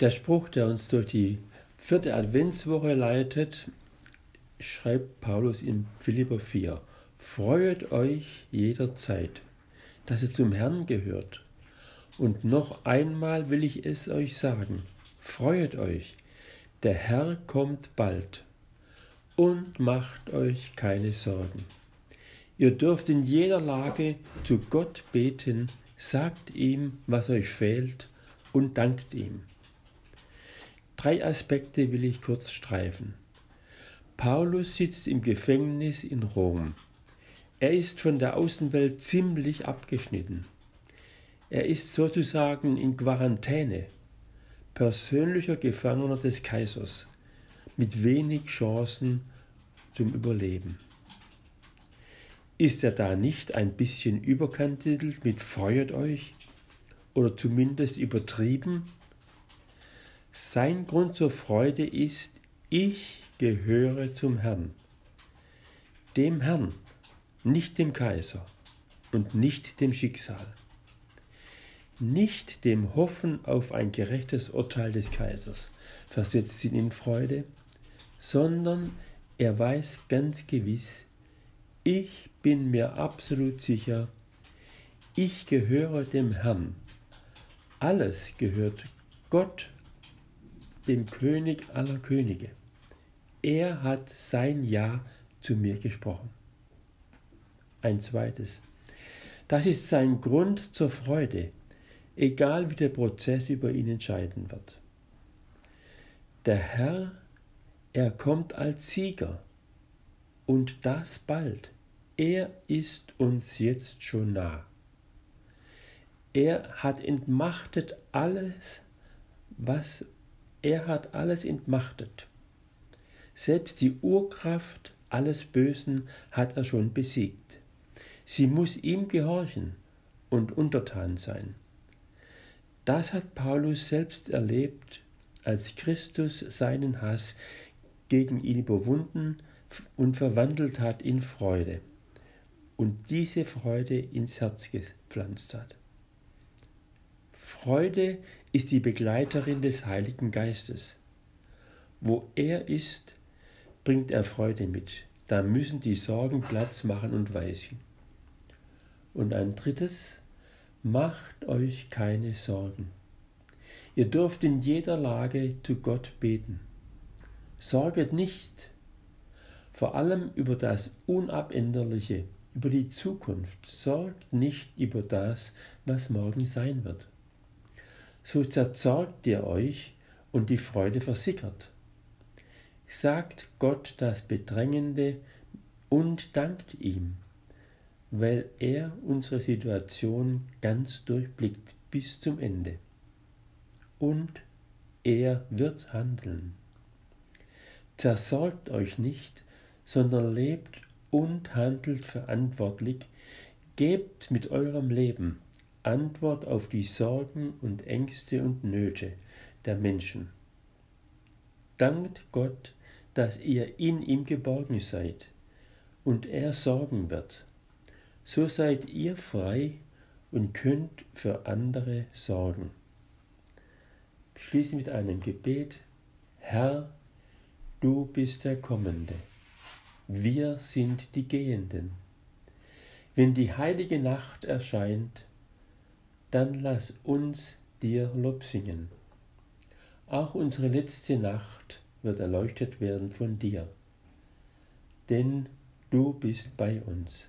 Der Spruch, der uns durch die vierte Adventswoche leitet, schreibt Paulus in Philipper 4. Freut euch jederzeit, dass ihr zum Herrn gehört. Und noch einmal will ich es euch sagen. Freut euch, der Herr kommt bald. Und macht euch keine Sorgen. Ihr dürft in jeder Lage zu Gott beten, sagt ihm, was euch fehlt und dankt ihm. Drei Aspekte will ich kurz streifen. Paulus sitzt im Gefängnis in Rom. Er ist von der Außenwelt ziemlich abgeschnitten. Er ist sozusagen in Quarantäne, persönlicher Gefangener des Kaisers, mit wenig Chancen zum Überleben. Ist er da nicht ein bisschen überkantitelt mit Freut euch oder zumindest übertrieben? Sein Grund zur Freude ist, ich gehöre zum Herrn. Dem Herrn, nicht dem Kaiser und nicht dem Schicksal. Nicht dem Hoffen auf ein gerechtes Urteil des Kaisers versetzt ihn in Freude, sondern er weiß ganz gewiss, ich bin mir absolut sicher, ich gehöre dem Herrn. Alles gehört Gott dem König aller Könige. Er hat sein Ja zu mir gesprochen. Ein zweites. Das ist sein Grund zur Freude, egal wie der Prozess über ihn entscheiden wird. Der Herr, er kommt als Sieger und das bald. Er ist uns jetzt schon nah. Er hat entmachtet alles, was er hat alles entmachtet. Selbst die Urkraft alles Bösen hat er schon besiegt. Sie muss ihm gehorchen und untertan sein. Das hat Paulus selbst erlebt, als Christus seinen Hass gegen ihn überwunden und verwandelt hat in Freude und diese Freude ins Herz gepflanzt hat. Freude ist die Begleiterin des Heiligen Geistes. Wo er ist, bringt er Freude mit. Da müssen die Sorgen Platz machen und weichen. Und ein drittes, macht euch keine Sorgen. Ihr dürft in jeder Lage zu Gott beten. Sorget nicht, vor allem über das Unabänderliche, über die Zukunft. Sorgt nicht über das, was morgen sein wird so zerzorgt ihr euch und die Freude versickert. Sagt Gott das Bedrängende und dankt ihm, weil er unsere Situation ganz durchblickt bis zum Ende. Und er wird handeln. Zersorgt euch nicht, sondern lebt und handelt verantwortlich, gebt mit eurem Leben Antwort auf die Sorgen und Ängste und Nöte der Menschen. Dankt Gott, dass ihr in ihm geborgen seid und er sorgen wird. So seid ihr frei und könnt für andere sorgen. Schließe mit einem Gebet. Herr, du bist der Kommende. Wir sind die Gehenden. Wenn die heilige Nacht erscheint, dann lass uns dir Lob singen. Auch unsere letzte Nacht wird erleuchtet werden von dir, denn du bist bei uns.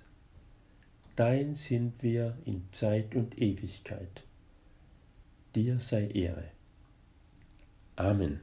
Dein sind wir in Zeit und Ewigkeit. Dir sei Ehre. Amen.